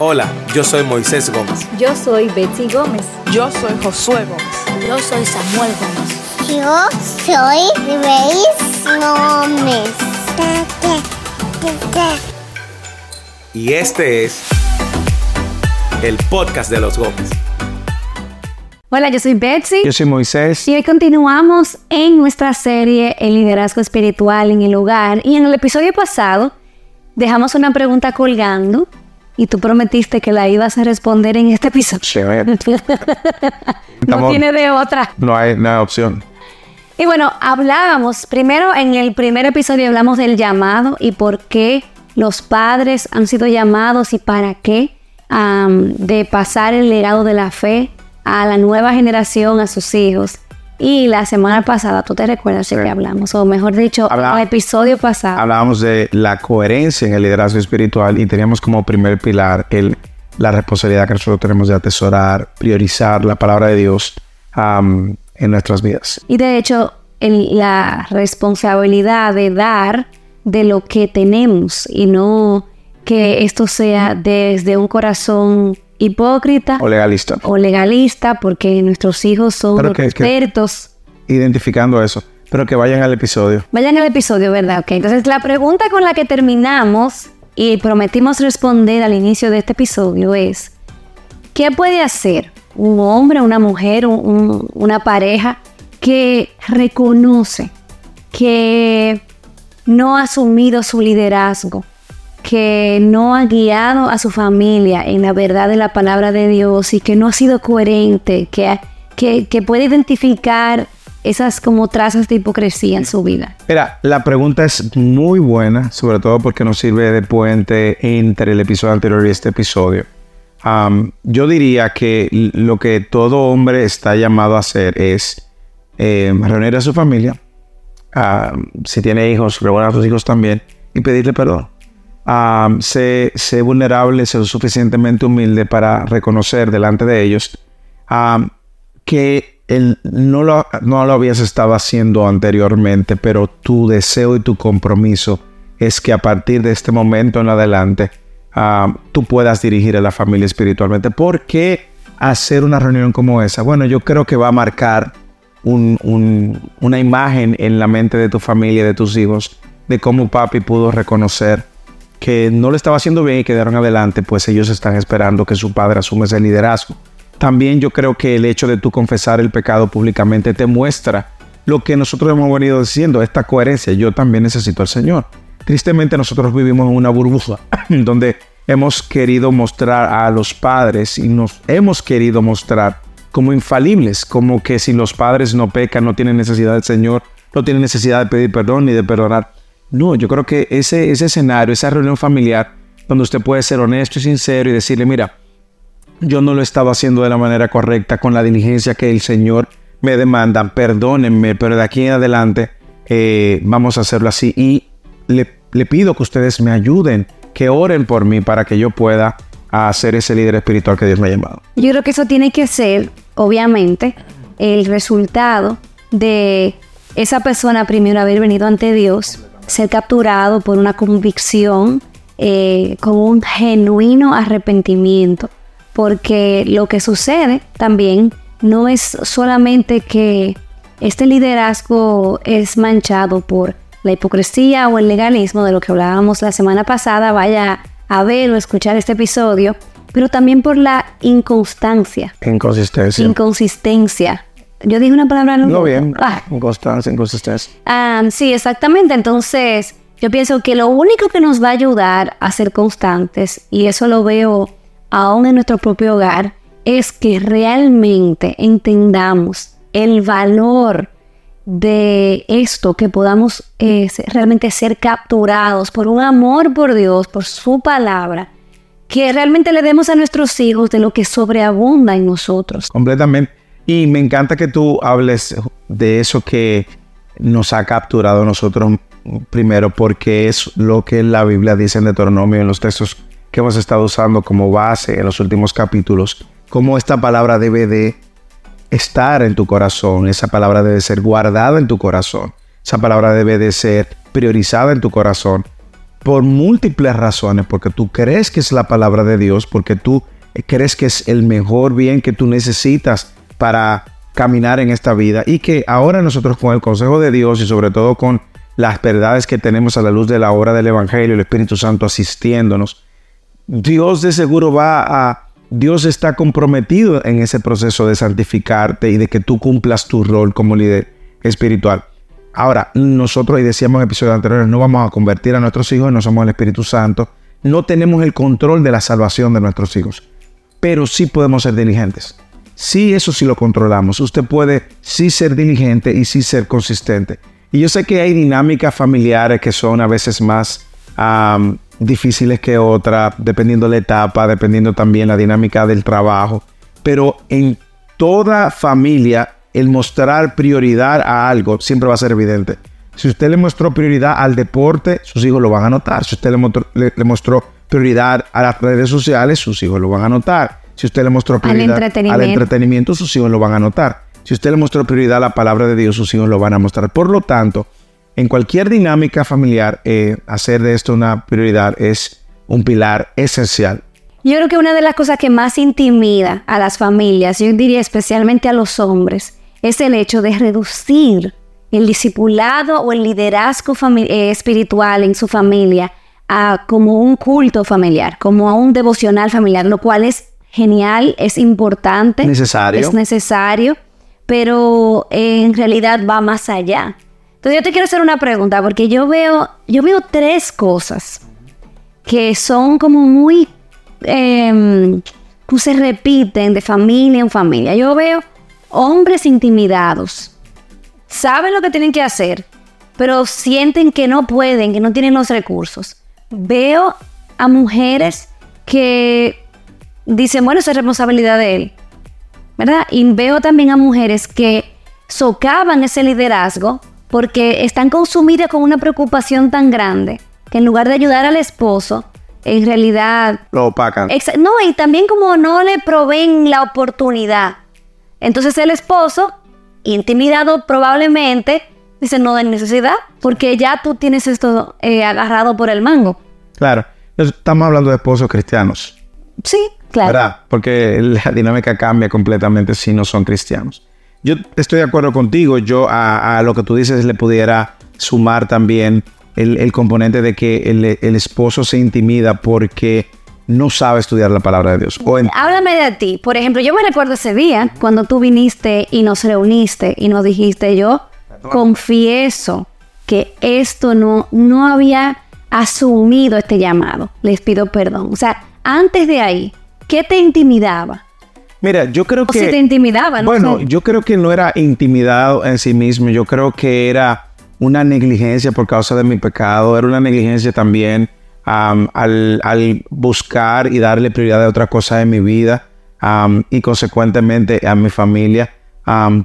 Hola, yo soy Moisés Gómez. Yo soy Betsy Gómez. Yo soy Josué Gómez. Yo soy Samuel Gómez. Yo soy Grace Gómez. Y este es el podcast de los Gómez. Hola, yo soy Betsy. Yo soy Moisés. Y hoy continuamos en nuestra serie El liderazgo espiritual en el hogar. Y en el episodio pasado dejamos una pregunta colgando y tú prometiste que la ibas a responder en este episodio. Sí, no tiene de otra. no hay, no hay opción. Y bueno, hablábamos, primero en el primer episodio hablamos del llamado y por qué los padres han sido llamados y para qué, de pasar el legado de la fe a la nueva generación, a sus hijos. Y la semana pasada, tú te recuerdas de Sí. que hablamos, o mejor dicho, Habla- el episodio pasado. Hablábamos de la coherencia en el liderazgo espiritual y teníamos como primer pilar el, la responsabilidad que nosotros tenemos de atesorar, priorizar la palabra de Dios am, en nuestras vidas. Y de hecho, el- la responsabilidad de dar de lo que tenemos y no que esto sea desde un corazón hipócrita O legalista. o legalista, porque nuestros hijos son que- expertos. Identificando eso. Pero que vayan al episodio. Vayan al episodio, ¿verdad? Ok, entonces la pregunta con la que terminamos y prometimos responder al inicio de este episodio es, ¿qué puede hacer un hombre, una mujer, un- un- una pareja que reconoce que no ha asumido su liderazgo, que no ha guiado a su familia en la verdad de la palabra de Dios y que no ha sido coherente, que, que, que puede identificar esas como trazas de hipocresía en su vida? Mira, la pregunta es muy buena, sobre todo porque nos sirve de puente entre el episodio anterior y este episodio. Am, yo diría que lo que todo hombre está llamado a hacer es eh, reunir a su familia, am, si tiene hijos, reunir a sus hijos también y pedirle perdón. Am, sé, vulnerable, sé suficientemente humilde para reconocer delante de ellos que él no lo, no lo habías estado haciendo anteriormente, pero tu deseo y tu compromiso es que a partir de este momento en adelante tú puedas dirigir a la familia espiritualmente. ¿Por qué hacer una reunión como esa? Bueno, yo creo que va a marcar un- un- una imagen en la mente de tu familia, de tus hijos, de cómo papi pudo reconocer que no lo estaba haciendo bien y quedaron adelante, pues ellos están esperando que su padre asuma ese liderazgo. También yo creo que el hecho de tú confesar el pecado públicamente te muestra lo que nosotros hemos venido diciendo, esta coherencia. Yo también necesito al Señor. Tristemente nosotros vivimos en una burbuja donde hemos querido mostrar a los padres y nos hemos querido mostrar como infalibles, como que si los padres no pecan, no tienen necesidad del Señor, no tienen necesidad de pedir perdón ni de perdonar. No, yo creo que ese, ese escenario, esa reunión familiar, donde usted puede ser honesto y sincero y decirle, mira, yo no lo estaba haciendo de la manera correcta, con la diligencia que el Señor me demanda, perdónenme, pero de aquí en adelante eh, vamos a hacerlo así. Y le, le pido que ustedes me ayuden, que oren por mí para que yo pueda hacer ese líder espiritual que Dios me ha llamado. Yo creo que eso tiene que ser, obviamente, el resultado de esa persona primero haber venido ante Dios, ser capturado por una convicción, eh, con un genuino arrepentimiento, porque lo que sucede también no es solamente que este liderazgo es manchado por la hipocresía o el legalismo de lo que hablábamos la semana pasada, vaya a ver o escuchar este episodio, pero también por la inconstancia, Inconsistencia. inconsistencia. Yo dije una palabra no bien. Ah, inconsistencia. Ah, sí, exactamente. Entonces, yo pienso que lo único que nos va a ayudar a ser constantes, y eso lo veo aún en nuestro propio hogar, es que realmente entendamos el valor de esto, que podamos eh, realmente ser capturados por un amor por Dios, por su palabra, que realmente le demos a nuestros hijos de lo que sobreabunda en nosotros. Completamente. Y me encanta que tú hables de eso que nos ha capturado a nosotros primero, porque es lo que la Biblia dice en Deuteronomio, en los textos que hemos estado usando como base en los últimos capítulos, cómo esta palabra debe de estar en tu corazón, esa palabra debe ser guardada en tu corazón, esa palabra debe de ser priorizada en tu corazón, por múltiples razones, porque tú crees que es la palabra de Dios, porque tú crees que es el mejor bien que tú necesitas para caminar en esta vida y que ahora nosotros con el consejo de Dios y sobre todo con las verdades que tenemos a la luz de la obra del Evangelio, el Espíritu Santo asistiéndonos, Dios de seguro va a... Dios está comprometido en ese proceso de santificarte y de que tú cumplas tu rol como líder espiritual. Ahora, nosotros, y decíamos en episodios anteriores, no vamos a convertir a nuestros hijos, no somos el Espíritu Santo, no tenemos el control de la salvación de nuestros hijos, pero sí podemos ser diligentes. Sí, eso sí lo controlamos. Usted puede sí ser diligente y sí ser consistente. Y yo sé que hay dinámicas familiares que son a veces más difíciles que otras, dependiendo la etapa, dependiendo también la dinámica del trabajo. Pero en toda familia, el mostrar prioridad a algo siempre va a ser evidente. Si usted le mostró prioridad al deporte, sus hijos lo van a notar. Si usted le le mostró prioridad a las redes sociales, sus hijos lo van a notar. Si usted le mostró prioridad al entretenimiento. sus hijos lo van a notar. Si usted le mostró prioridad a la palabra de Dios, sus hijos lo van a mostrar. Por lo tanto, en cualquier dinámica familiar, eh, hacer de esto una prioridad es un pilar esencial. Yo creo que una de las cosas que más intimida a las familias, yo diría especialmente a los hombres, es el hecho de reducir el discipulado o el liderazgo eh, espiritual en su familia a como un culto familiar, como a un devocional familiar, lo cual es genial, es importante. Necesario. Es necesario, pero en realidad va más allá. Entonces yo te quiero hacer una pregunta, porque yo veo, yo veo tres cosas que son como muy, eh, se repiten de familia en familia. Yo veo hombres intimidados, saben lo que tienen que hacer, pero sienten que no pueden, que no tienen los recursos. Veo a mujeres que dicen, bueno, es responsabilidad de él. ¿Verdad? Y veo también a mujeres que socavan ese liderazgo porque están consumidas con una preocupación tan grande que en lugar de ayudar al esposo, en realidad... Lo opacan. No, y también como no le proveen la oportunidad. Entonces el esposo, intimidado probablemente, dice, no de necesidad, porque ya tú tienes esto eh, agarrado por el mango. Claro, estamos hablando de esposos cristianos. Sí, Claro. ¿Verdad? Porque la dinámica cambia completamente si no son cristianos. Yo estoy de acuerdo contigo. Yo a, lo que tú dices le pudiera sumar también el, componente de que el, esposo se intimida porque no sabe estudiar la palabra de Dios. Háblame de ti. Por ejemplo, yo me recuerdo ese día cuando tú viniste y nos reuniste y nos dijiste yo confieso que esto no, no había asumido este llamado. Les pido perdón. O sea, antes de ahí, ¿Qué te intimidaba? Mira, yo creo que... O si te intimidaba, ¿no? Bueno, yo creo que no era intimidado en sí mismo. Yo creo que era una negligencia por causa de mi pecado. Era una negligencia también al, buscar y darle prioridad a otra cosa en mi vida y consecuentemente a mi familia.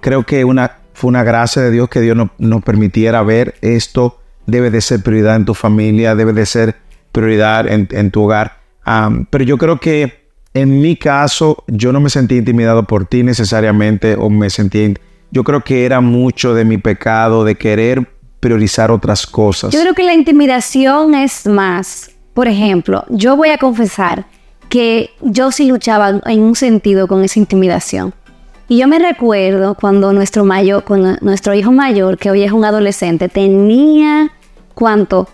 creo que una, fue una gracia de Dios que Dios nos permitiera ver esto debe de ser prioridad en tu familia, debe de ser prioridad en, en tu hogar. pero yo creo que en mi caso, yo no me sentí intimidado por ti necesariamente o me sentí... Yo creo que era mucho de mi pecado de querer priorizar otras cosas. Yo creo que la intimidación es más. Por ejemplo, yo voy a confesar que yo sí luchaba en un sentido con esa intimidación. Y yo me recuerdo cuando nuestro mayor, cuando nuestro hijo mayor, que hoy es un adolescente, tenía ¿cuánto?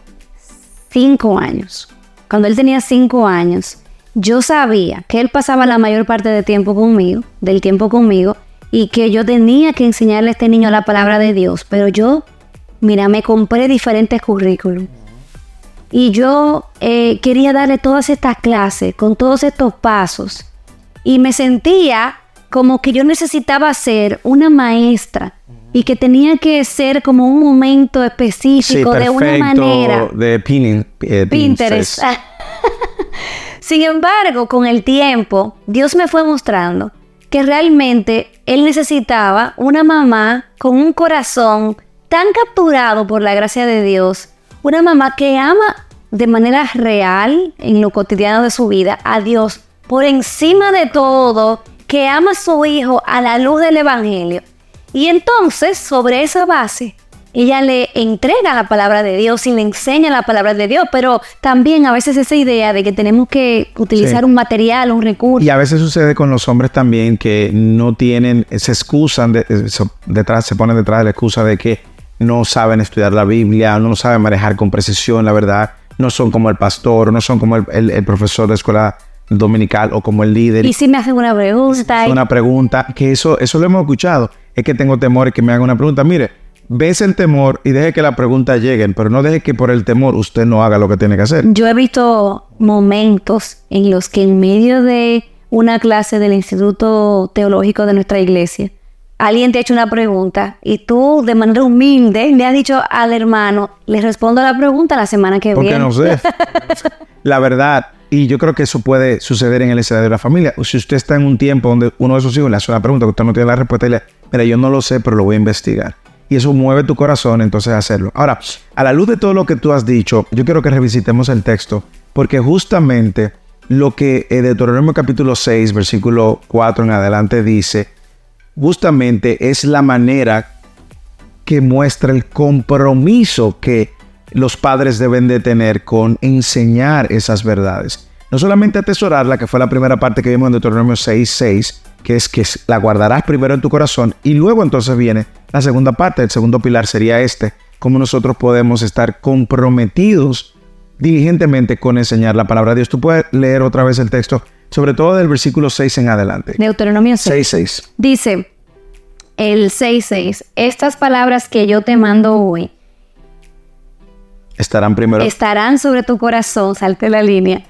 Cinco años. Cuando él tenía cinco años, yo sabía que él pasaba la mayor parte del tiempo conmigo, del tiempo conmigo, y que yo tenía que enseñarle a este niño la palabra de Dios, pero yo, mira, me compré diferentes currículums. Y yo eh, quería darle todas estas clases, con todos estos pasos. Y me sentía como que yo necesitaba ser una maestra y que tenía que ser como un momento específico de una manera. De eh, Pinterest. Sin embargo, con el tiempo, Dios me fue mostrando que realmente Él necesitaba una mamá con un corazón tan capturado por la gracia de Dios, una mamá que ama de manera real en lo cotidiano de su vida a Dios por encima de todo, que ama a su hijo a la luz del Evangelio. Y entonces, sobre esa base, ella le entrega la palabra de Dios y le enseña la palabra de Dios, pero también a veces esa idea de que tenemos que utilizar Sí. un material, un recurso. Y a veces sucede con los hombres también que no tienen, se excusan, de- eh, se- detrás, se ponen detrás de la excusa de que no saben estudiar la Biblia, no saben manejar con precisión la verdad, no son como el pastor, no son como el, el- el profesor de escuela dominical o como el líder. Y si me hacen una pregunta, una pregunta, que eso, eso lo hemos escuchado. Es que tengo temor que me hagan una pregunta. Mire, ves el temor y deje que la pregunta lleguen, pero no deje que por el temor usted no haga lo que tiene que hacer. yo he visto momentos en los que en medio de una clase del Instituto Teológico de nuestra iglesia, alguien te ha hecho una pregunta y tú de manera humilde le has dicho al hermano, le respondo a la pregunta la semana que Porque viene. no sé. La verdad, y yo creo que eso puede suceder en el escenario de la familia. Si usted está en un tiempo donde uno de sus hijos le hace una pregunta que usted no tiene la respuesta y le mira, yo no lo sé, pero lo voy a investigar. Y eso mueve tu corazón, entonces hacerlo. Ahora, a la luz de todo lo que tú has dicho, yo quiero que revisitemos el texto, porque justamente lo que en Deuteronomio capítulo 6, versículo 4 en adelante dice, justamente es la manera que muestra el compromiso que los padres deben de tener con enseñar esas verdades. No solamente atesorarla, que fue la primera parte que vimos en Deuteronomio 6.6, que es que la guardarás primero en tu corazón y luego entonces viene la segunda parte, el segundo pilar sería este, cómo nosotros podemos estar comprometidos diligentemente con enseñar la palabra de Dios. Tú puedes leer otra vez el texto, sobre todo del versículo 6 en adelante. Deuteronomio 6. 6.6. Dice el 6.6, estas palabras que yo te mando hoy Estarán primero. estarán sobre tu corazón, salte la línea.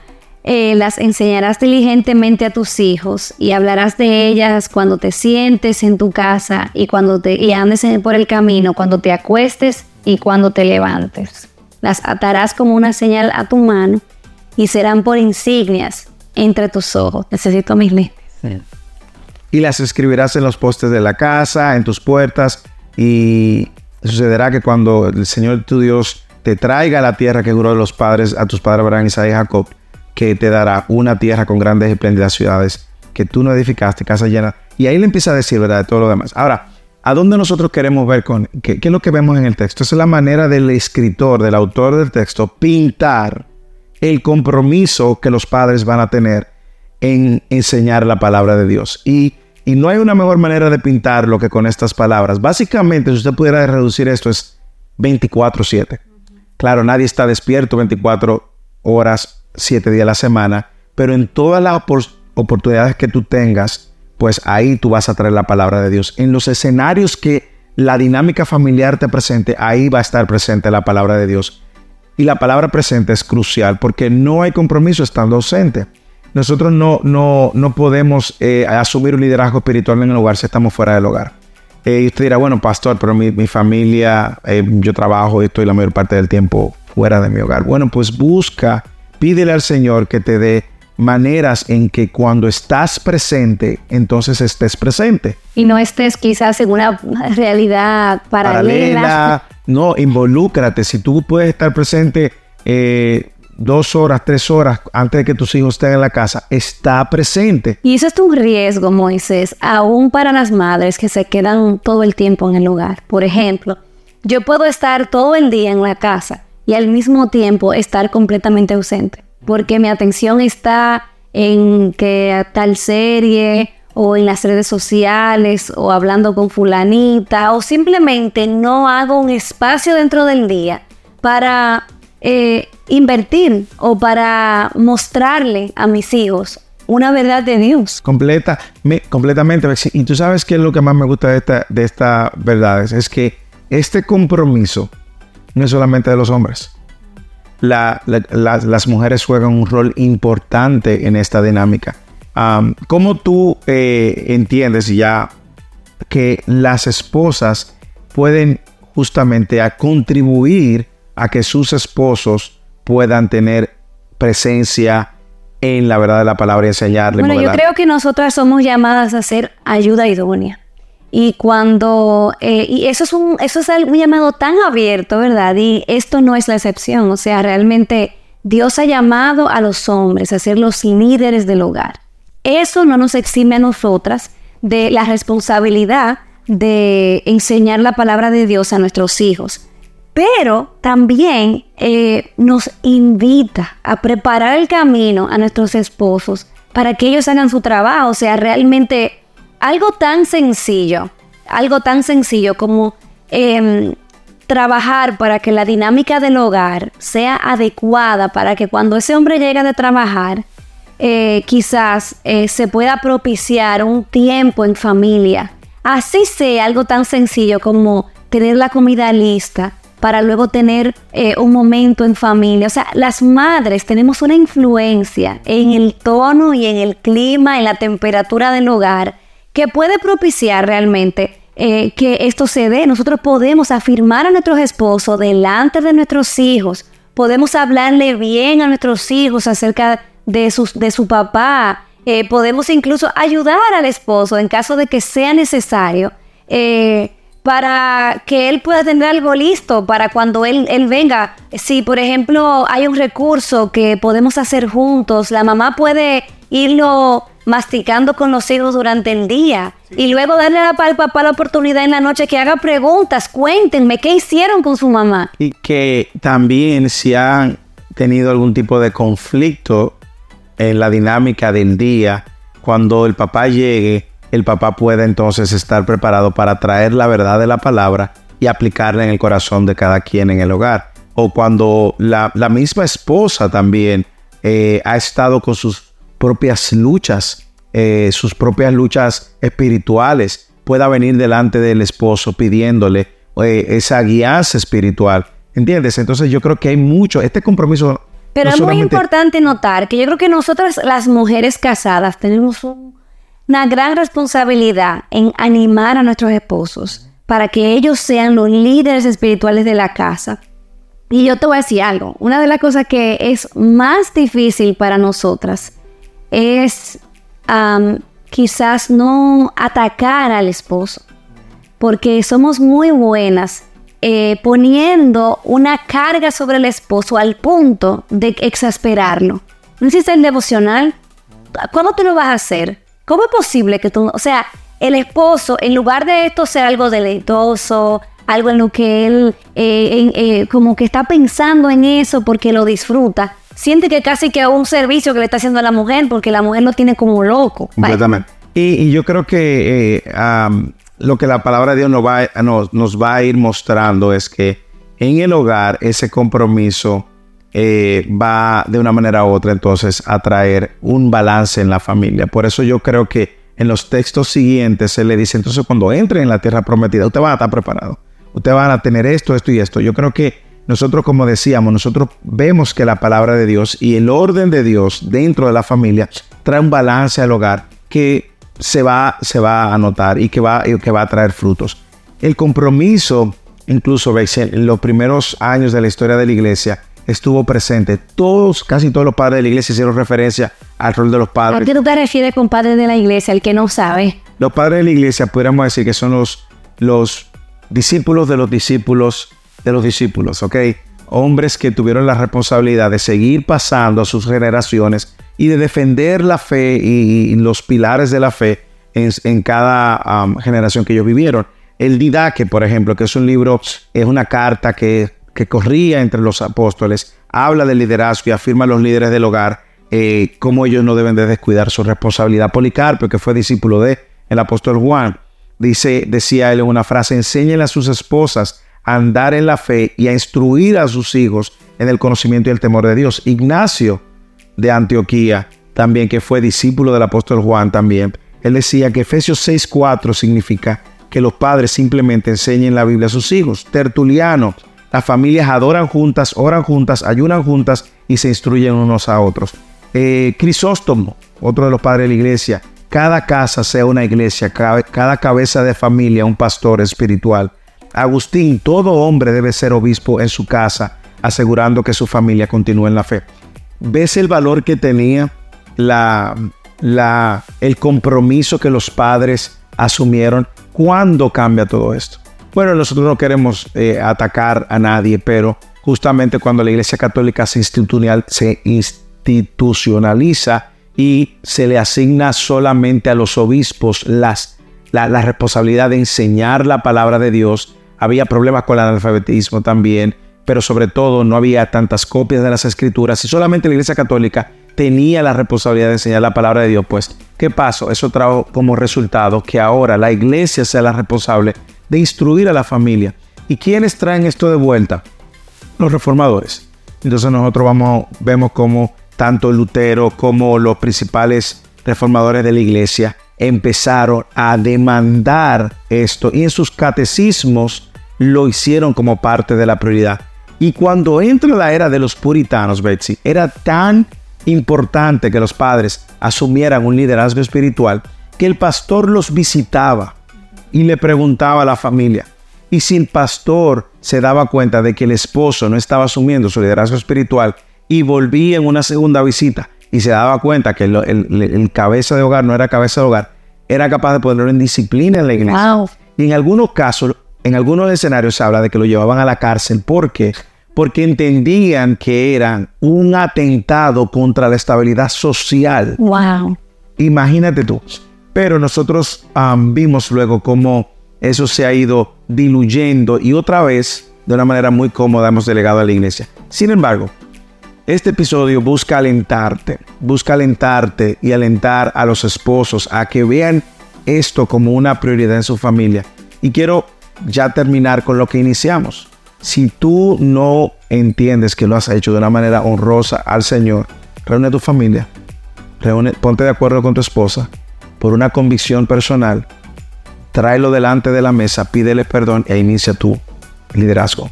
Eh, las enseñarás diligentemente a tus hijos y hablarás de ellas cuando te sientes en tu casa y cuando te andes por el camino, cuando te acuestes y cuando te levantes. Las atarás como una señal a tu mano y serán por insignias entre tus ojos. Necesito mis lentes. y las escribirás en los postes de la casa, en tus puertas, y sucederá que cuando el Señor tu Dios te traiga a la tierra que juró los padres, a tus padres Abraham, Isaac y Jacob, que te dará una tierra con grandes y espléndidas ciudades que tú no edificaste, casa llena. Y ahí le empieza a decir, ¿verdad?, de todo lo demás. Ahora, ¿a dónde nosotros queremos ver con qué, qué es lo que vemos en el texto? Esa es la manera del escritor, del autor del texto, pintar el compromiso que los padres van a tener en enseñar la palabra de Dios. Y, y no hay una mejor manera de pintarlo que con estas palabras. Básicamente, si usted pudiera reducir esto, es 24/7. Claro, nadie está despierto 24 horas, 7 días a la semana, pero en todas las opor- oportunidades que tú tengas, pues ahí tú vas a traer la palabra de Dios. En los escenarios que la dinámica familiar te presente, ahí va a estar presente la palabra de Dios. Y la palabra presente es crucial porque no hay compromiso estando ausente. Nosotros no, no, no podemos eh, asumir un liderazgo espiritual en el hogar si estamos fuera del hogar. Eh, y usted dirá, bueno, pastor, pero mi, mi familia, eh, yo trabajo y estoy la mayor parte del tiempo fuera de mi hogar. Bueno, pues busca, pídele al Señor que te dé maneras en que cuando estás presente, entonces estés presente. Y no estés quizás en una realidad paralela. paralela. No, involúcrate. Si tú puedes estar presente eh, dos horas, tres horas antes de que tus hijos estén en la casa, está presente. Y eso es un riesgo, Moisés, aún para las madres que se quedan todo el tiempo en el hogar. Por ejemplo, yo puedo estar todo el día en la casa y al mismo tiempo estar completamente ausente, porque mi atención está en que tal serie o en las redes sociales o hablando con fulanita o simplemente no hago un espacio dentro del día para eh, invertir o para mostrarle a mis hijos una verdad de Dios. Completa, me- completamente. Y tú sabes qué es lo que más me gusta de esta, de estas verdades, es que este compromiso no es solamente de los hombres. La- la- las- las mujeres juegan un rol importante en esta dinámica. Am, ¿Cómo tú eh, entiendes ya que las esposas pueden justamente a contribuir a que sus esposos puedan tener presencia en la verdad de la palabra y enseñarle? Bueno, yo creo que nosotras somos llamadas a ser ayuda idónea. Y cuando, eh, y eso es, un, eso es llamado tan abierto, ¿verdad? Y esto no es la excepción. O sea, realmente Dios ha llamado a los hombres a ser los líderes del hogar. Eso no nos exime a nosotras de la responsabilidad de enseñar la palabra de Dios a nuestros hijos, pero también eh, nos invita a preparar el camino a nuestros esposos para que ellos hagan su trabajo, o sea, realmente algo tan sencillo, algo tan sencillo como em, trabajar para que la dinámica del hogar sea adecuada para que cuando ese hombre llegue de trabajar, eh, quizás eh, se pueda propiciar un tiempo en familia. Así sea algo tan sencillo como tener la comida lista para luego tener eh, un momento en familia. O sea, las madres tenemos una influencia en el tono y en el clima, en la temperatura del hogar, que puede propiciar realmente que esto se dé. Nosotros podemos afirmar a nuestros esposos delante de nuestros hijos, podemos hablarle bien a nuestros hijos acerca de, de su papá. Eh, podemos incluso ayudar al esposo en caso de que sea necesario eh, para que él pueda tener algo listo para cuando él, él venga. Si, por ejemplo, hay un recurso que podemos hacer juntos, la mamá puede irlo masticando con los hijos durante el día y luego darle al papá la oportunidad en la noche que haga preguntas, cuéntenme qué hicieron con su mamá. Y que también si han tenido algún tipo de conflicto en la dinámica del día, cuando el papá llegue, el papá pueda entonces estar preparado para traer la verdad de la palabra y aplicarla en el corazón de cada quien en el hogar. O cuando la, misma esposa también eh, ha estado con sus propias luchas, eh, sus propias luchas espirituales, pueda venir delante del esposo pidiéndole eh, esa guianza espiritual. ¿Entiendes? Entonces yo creo que hay mucho, este compromiso pero es muy importante notar que yo creo que nosotras las mujeres casadas tenemos una gran responsabilidad en animar a nuestros esposos para que ellos sean los líderes espirituales de la casa. Y yo te voy a decir algo, una de las cosas que es más difícil para nosotras es quizás no atacar al esposo, porque somos muy buenas eh, poniendo una carga sobre el esposo al punto de exasperarlo. ¿No hiciste el devocional? ¿Cuándo tú lo vas a hacer? ¿Cómo es posible que tú, o sea, el esposo, en lugar de esto ser algo deleitoso, algo en lo que él eh, eh, como que está pensando en eso porque lo disfruta, siente que casi que un servicio que le está haciendo a la mujer porque la mujer lo tiene como loco. Completamente. Y, yo creo que lo que la palabra de Dios nos va, nos, va a ir mostrando es que en el hogar ese compromiso eh, va de una manera u otra entonces a traer un balance en la familia. Por eso yo creo que en los textos siguientes se le dice, entonces cuando entre en la tierra prometida, usted va a estar preparado. Usted van a tener esto, esto y esto. Yo creo que nosotros, como decíamos, nosotros vemos que la palabra de Dios y el orden de Dios dentro de la familia trae un balance al hogar que se va, se va a notar y que va, que va a traer frutos. El compromiso, incluso en los primeros años de la historia de la iglesia, estuvo presente. Todos, casi todos los padres de la iglesia hicieron referencia al rol de los padres. ¿A qué tú te refieres con padres de la iglesia, el que no sabe? Los padres de la iglesia, podríamos decir que son los, los discípulos de los discípulos de los discípulos, ¿ok? Hombres que tuvieron la responsabilidad de seguir pasando a sus generaciones y de defender la fe y, los pilares de la fe en, cada generación que ellos vivieron. El Didaque, por ejemplo, que es un libro, es una carta que, corría entre los apóstoles, habla del liderazgo y afirma a los líderes del hogar eh, cómo ellos no deben de descuidar su responsabilidad. Policarpio, que fue discípulo de el apóstol Juan, dice, decía él en una frase, enséñenle a sus esposas andar en la fe y a instruir a sus hijos en el conocimiento y el temor de Dios. Ignacio de Antioquía, también que fue discípulo del apóstol Juan también, él decía que Efesios 6.4 significa que los padres simplemente enseñen la Biblia a sus hijos. Tertuliano, las familias adoran juntas, oran juntas, ayunan juntas y se instruyen unos a otros. Eh, Crisóstomo, otro de los padres de la iglesia, cada casa sea una iglesia, cada cabeza de familia un pastor espiritual. Agustín, todo hombre debe ser obispo en su casa, asegurando que su familia continúe en la fe. ¿Ves el valor que tenía la, el compromiso que los padres asumieron? ¿Cuándo cambia todo esto? Bueno, nosotros no queremos eh, atacar a nadie, pero justamente cuando la Iglesia Católica se, institucionaliza y se le asigna solamente a los obispos las la, la responsabilidad de enseñar la palabra de Dios. Había problemas con el analfabetismo también, pero sobre todo no había tantas copias de las escrituras y solamente la Iglesia Católica tenía la responsabilidad de enseñar la palabra de Dios. Pues, ¿qué pasó? Eso trajo como resultado que ahora la Iglesia sea la responsable de instruir a la familia. ¿Y quiénes traen esto de vuelta? Los reformadores. Entonces nosotros vamos, vemos como tanto Lutero como los principales reformadores de la iglesia empezaron a demandar esto y en sus catecismos lo hicieron como parte de la prioridad. Y cuando entra la era de los puritanos, Betsy, era tan importante que los padres asumieran un liderazgo espiritual que el pastor los visitaba y le preguntaba a la familia. Y si el pastor se daba cuenta de que el esposo no estaba asumiendo su liderazgo espiritual y volvía en una segunda visita y se daba cuenta que el, cabeza de hogar no era cabeza de hogar, era capaz de ponerlo en disciplina en la iglesia. Y en algunos casos, en algunos escenarios se habla de que lo llevaban a la cárcel. ¿Por qué? Porque entendían que eran un atentado contra la estabilidad social. Wow. Imagínate tú. Pero nosotros vimos luego cómo eso se ha ido diluyendo y otra vez, de una manera muy cómoda, hemos delegado a la iglesia. Sin embargo, este episodio busca alentarte, busca alentarte y alentar a los esposos a que vean esto como una prioridad en su familia. Y quiero ya terminar con lo que iniciamos. Si tú no entiendes que lo has hecho de una manera honrosa al Señor, reúne a tu familia, reúne, ponte de acuerdo con tu esposa por una convicción personal, tráelo delante de la mesa, pídele perdón e inicia tu liderazgo.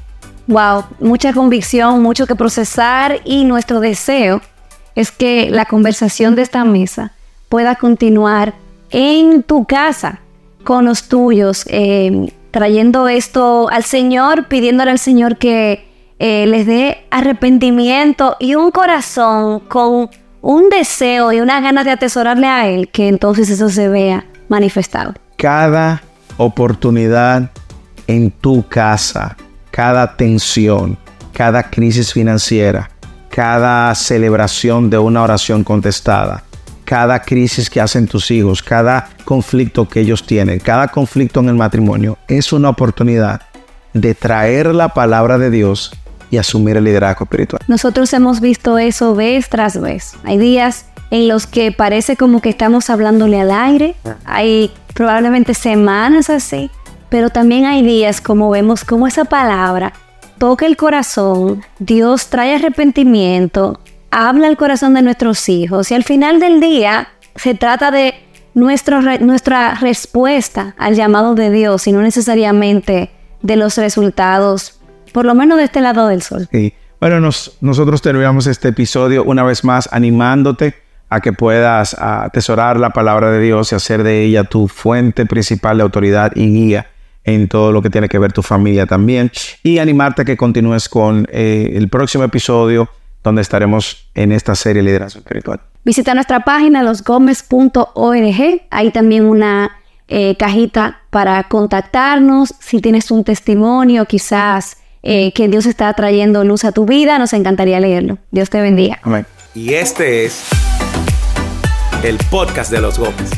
Wow, mucha convicción, mucho que procesar y nuestro deseo es que la conversación de esta mesa pueda continuar en tu casa con los tuyos, eh, trayendo esto al Señor, pidiéndole al Señor que eh, les dé arrepentimiento y un corazón con un deseo y una ganas de atesorarle a Él, que entonces eso se vea manifestado. Cada oportunidad en tu casa cada tensión, cada crisis financiera, cada celebración de una oración contestada, cada crisis que hacen tus hijos, cada conflicto que ellos tienen, cada conflicto en el matrimonio, es una oportunidad de traer la palabra de Dios y asumir el liderazgo espiritual. Nosotros hemos visto eso vez tras vez. Hay días en los que parece como que estamos hablándole al aire, hay probablemente semanas así, pero también hay días como vemos como esa palabra toca el corazón, Dios trae arrepentimiento, habla al corazón de nuestros hijos y al final del día se trata de nuestro, nuestra respuesta al llamado de Dios y no necesariamente de los resultados, por lo menos de este lado del sol. Sí. Bueno, nosotros terminamos este episodio una vez más animándote a que puedas atesorar la palabra de Dios y hacer de ella tu fuente principal de autoridad y guía en todo lo que tiene que ver tu familia también. Y animarte a que continúes con eh, el próximo episodio donde estaremos en esta serie Liderazgo Espiritual. Visita nuestra página losgomez.org. Hay también una eh, cajita para contactarnos. Si tienes un testimonio, quizás eh, que Dios está trayendo luz a tu vida, nos encantaría leerlo. Dios te bendiga. Amén. Y este es el podcast de los Gómez.